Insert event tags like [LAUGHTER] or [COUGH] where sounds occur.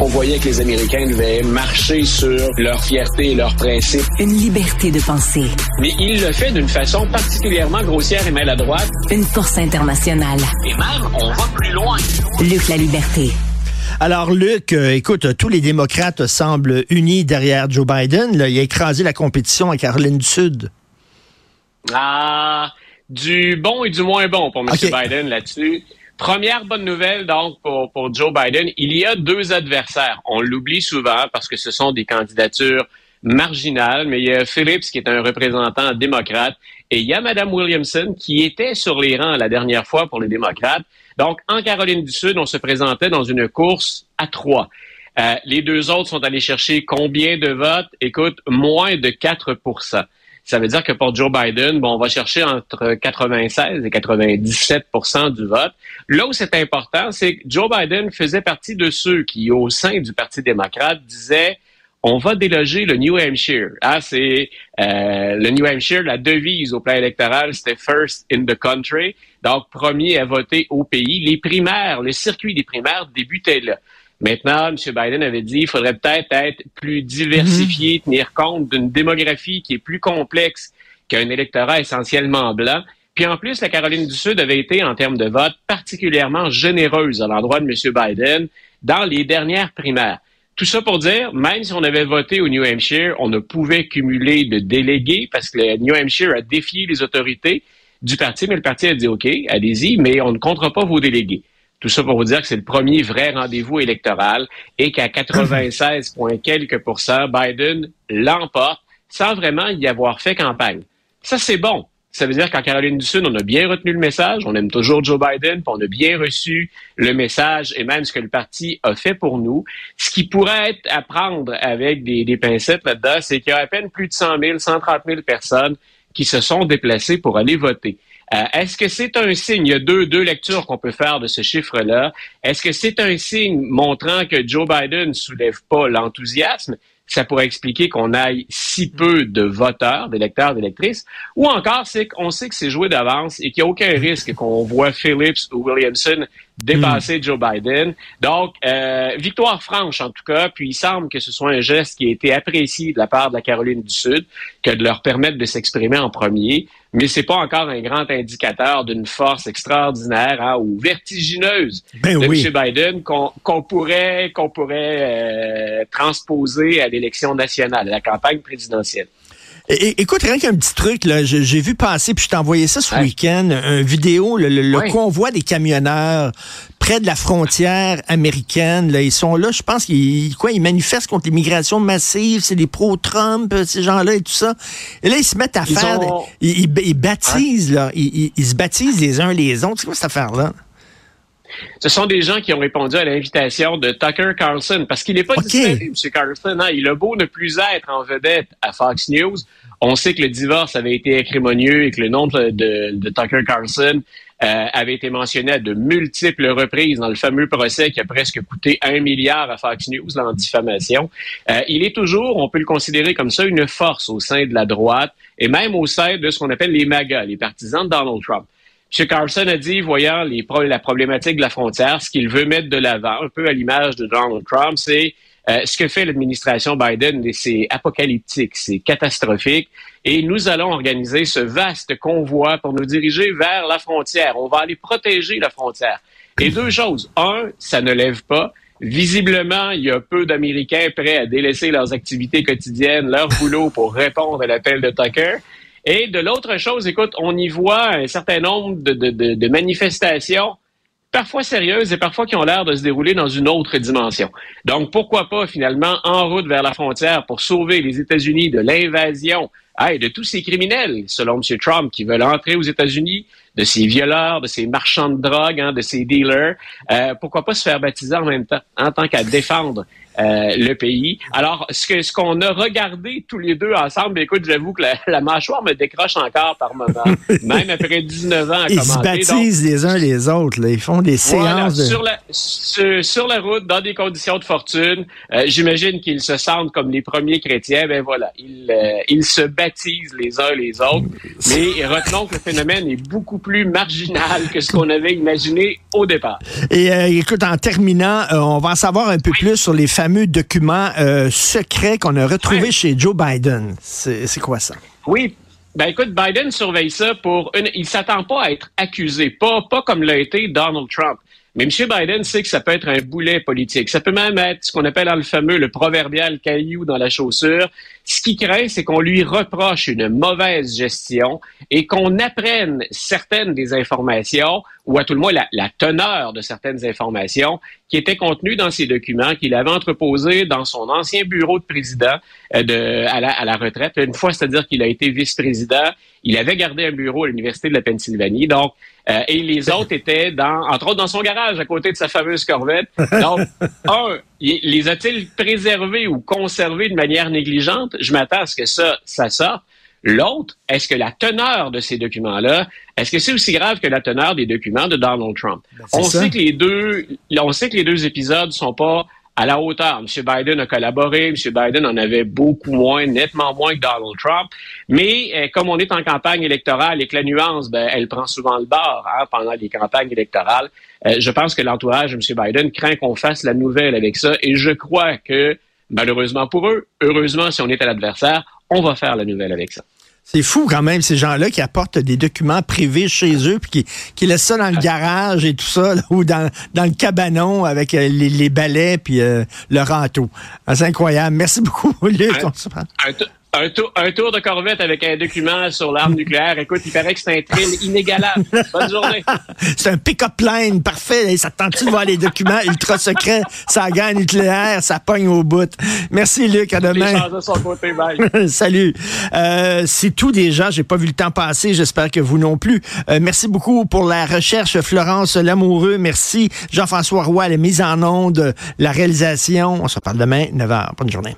On voyait que les Américains devaient marcher sur leur fierté et leurs principes. Une liberté de penser. Mais il le fait d'une façon particulièrement grossière et maladroite. Une force internationale. Et même, on va plus loin. Luc la liberté. Alors, Luc, euh, écoute, tous les démocrates semblent unis derrière Joe Biden. il a écrasé la compétition à Caroline du Sud. Ah, du bon et du moins bon pour M. Biden là-dessus. Première bonne nouvelle, donc, pour, Joe Biden, il y a deux adversaires. On l'oublie souvent parce que ce sont des candidatures marginales, mais il y a Phillips qui est un représentant démocrate et il y a Mme Williamson qui était sur les rangs la dernière fois pour les démocrates. Donc, en Caroline du Sud, on se présentait dans une course à trois. Euh, les deux autres sont allés chercher combien de votes? Écoute, moins de 4 ça veut dire que pour Joe Biden, bon, on va chercher entre 96 et 97% du vote. Là où c'est important, c'est que Joe Biden faisait partie de ceux qui, au sein du Parti démocrate, disaient on va déloger le New Hampshire. Ah, c'est euh, le New Hampshire, la devise au plan électoral, c'était first in the country, donc premier à voter au pays. Les primaires, le circuit des primaires débutait là. Maintenant, M. Biden avait dit qu'il faudrait peut-être être plus diversifié, mhm. tenir compte d'une démographie qui est plus complexe qu'un électorat essentiellement blanc. Puis en plus, la Caroline du Sud avait été, en termes de vote, particulièrement généreuse à l'endroit de M. Biden dans les dernières primaires. Tout ça pour dire, même si on avait voté au New Hampshire, on ne pouvait cumuler de délégués parce que le New Hampshire a défié les autorités du parti, mais le parti a dit OK, allez-y, mais on ne comptera pas vos délégués. Tout ça pour vous dire que c'est le premier vrai rendez-vous électoral et qu'à 96, [LAUGHS] quelques pourcents, Biden l'emporte sans vraiment y avoir fait campagne. Ça, c'est bon. Ça veut dire qu'en Caroline du Sud, on a bien retenu le message, on aime toujours Joe Biden, puis on a bien reçu le message et même ce que le parti a fait pour nous. Ce qui pourrait être à prendre avec des, des pincettes là-dedans, c'est qu'il y a à peine plus de 100 000, 130 000 personnes qui se sont déplacées pour aller voter. Euh, est-ce que c'est un signe, il y a deux, deux lectures qu'on peut faire de ce chiffre-là, est-ce que c'est un signe montrant que Joe Biden ne soulève pas l'enthousiasme? Ça pourrait expliquer qu'on aille si peu de voteurs, d'électeurs, d'électrices, ou encore c'est qu'on sait que c'est joué d'avance et qu'il n'y a aucun risque qu'on voit Phillips ou Williamson dépasser Joe Biden. Donc, euh, victoire franche en tout cas, puis il semble que ce soit un geste qui a été apprécié de la part de la Caroline du Sud, que de leur permettre de s'exprimer en premier, mais c'est pas encore un grand indicateur d'une force extraordinaire hein, ou vertigineuse ben de M. Biden qu'on pourrait qu'on pourrait euh, transposer à l'élection nationale, à la campagne présidentielle écoute, rien qu'un petit truc, là, j'ai vu passer, puis je t'ai envoyé ça ce week-end, une vidéo, le, convoi des camionneurs près de la frontière américaine. Là, ils sont là, je pense qu'ils quoi, ils manifestent contre l'immigration massive, c'est des pro-Trump, ces gens-là et tout ça. Et là, ils se mettent à faire, ils, baptisent, là, ils, se baptisent les uns les autres. C'est quoi cette affaire-là? Ce sont des gens qui ont répondu à l'invitation de Tucker Carlson, parce qu'il n'est pas okay. M. Carlson. Hein. Il a beau ne plus être en vedette à Fox News. On sait que le divorce avait été acrimonieux et que le nom de, Tucker Carlson euh, avait été mentionné à de multiples reprises dans le fameux procès qui a presque coûté un milliard à Fox News en diffamation. Euh, il est toujours, on peut le considérer comme ça, une force au sein de la droite et même au sein de ce qu'on appelle les MAGA, les partisans de Donald Trump. M. Carlson a dit, voyant la problématique de la frontière, ce qu'il veut mettre de l'avant, un peu à l'image de Donald Trump, c'est euh, ce que fait l'administration Biden, c'est apocalyptique, c'est catastrophique. Et nous allons organiser ce vaste convoi pour nous diriger vers la frontière. On va aller protéger la frontière. Et deux choses. Un, ça ne lève pas. Visiblement, il y a peu d'Américains prêts à délaisser leurs activités quotidiennes, leur boulot pour répondre à l'appel de Tucker. Et de l'autre chose, écoute, on y voit un certain nombre de, de, de, manifestations parfois sérieuses et parfois qui ont l'air de se dérouler dans une autre dimension. Donc, pourquoi pas finalement en route vers la frontière pour sauver les États-Unis de l'invasion et de tous ces criminels, selon M. Trump, qui veulent entrer aux États-Unis, de ces violeurs, de ces marchands de drogue, hein, de ces dealers. Euh, pourquoi pas se faire baptiser en même temps, en tant qu'à défendre euh, le pays. Alors, ce que ce qu'on a regardé tous les deux ensemble, écoute, j'avoue que la, mâchoire me décroche encore par moment, [LAUGHS] même après 19 ans à Ils se baptisent les uns les autres. Là. Ils font des séances de... Sur la, sur, la route, dans des conditions de fortune, euh, j'imagine qu'ils se sentent comme les premiers chrétiens. Ben voilà, ils, ils se baptisent les uns les autres. Mais retenons que le phénomène est beaucoup plus marginal que ce qu'on avait imaginé au départ. Et écoute, en terminant, on va en savoir un peu plus sur les fameux documents euh, secrets qu'on a retrouvés chez Joe Biden. C'est quoi ça? Oui, ben écoute, Biden surveille ça pour une. Il s'attend pas à être accusé, pas, pas comme l'a été Donald Trump. Mais M. Biden sait que ça peut être un boulet politique. Ça peut même être ce qu'on appelle le fameux, le proverbial caillou dans la chaussure. Ce qui craint, c'est qu'on lui reproche une mauvaise gestion et qu'on apprenne certaines des informations, ou à tout le moins la, teneur de certaines informations qui étaient contenues dans ces documents qu'il avait entreposés dans son ancien bureau de président euh, de, à, la, à la retraite. Une fois, c'est-à-dire qu'il a été vice-président, il avait gardé un bureau à l'Université de la Pennsylvanie. Donc, euh, et les autres étaient dans, entre autres, dans son garage à côté de sa fameuse Corvette. Donc, [LAUGHS] un, les a-t-il préservés ou conservés de manière négligente? Je m'attends à ce que ça, ça sorte. L'autre, est-ce que la teneur de ces documents-là, est-ce que c'est aussi grave que la teneur des documents de Donald Trump? Ben, on sait que les deux, on sait que les deux épisodes sont pas à la hauteur. M. Biden a collaboré, M. Biden en avait beaucoup moins, nettement moins que Donald Trump. Mais euh, comme on est en campagne électorale et que la nuance, ben, elle prend souvent le bord hein, pendant les campagnes électorales, euh, je pense que l'entourage de M. Biden craint qu'on fasse la nouvelle avec ça. Et je crois que, malheureusement pour eux, heureusement si on est à l'adversaire, on va faire la nouvelle avec ça. C'est fou quand même, ces gens-là qui apportent des documents privés chez eux, puis qui, laissent ça dans le garage et tout ça, ou dans, dans le cabanon avec euh, les, balais puis euh, le râteau. Ah, c'est incroyable. Merci beaucoup, [LAUGHS] Luc. Un, tour, un tour de corvette avec un document sur l'arme nucléaire. Écoute, il paraît que c'est un train inégalable. Bonne journée. [LAUGHS] c'est un pick-up line parfait. Ça tente-tu de voir les documents [LAUGHS] ultra secrets? Ça gagne nucléaire, ça pogne au bout. Merci, Luc. À demain. Les de son côté, [LAUGHS] Salut. Euh, c'est tout déjà. J'ai pas vu le temps passer. J'espère que vous non plus. Euh, merci beaucoup pour la recherche, Florence Lamoureux. Merci, Jean-François Roy, la mise en onde, la réalisation. On se reparle demain, 9h. Bonne journée.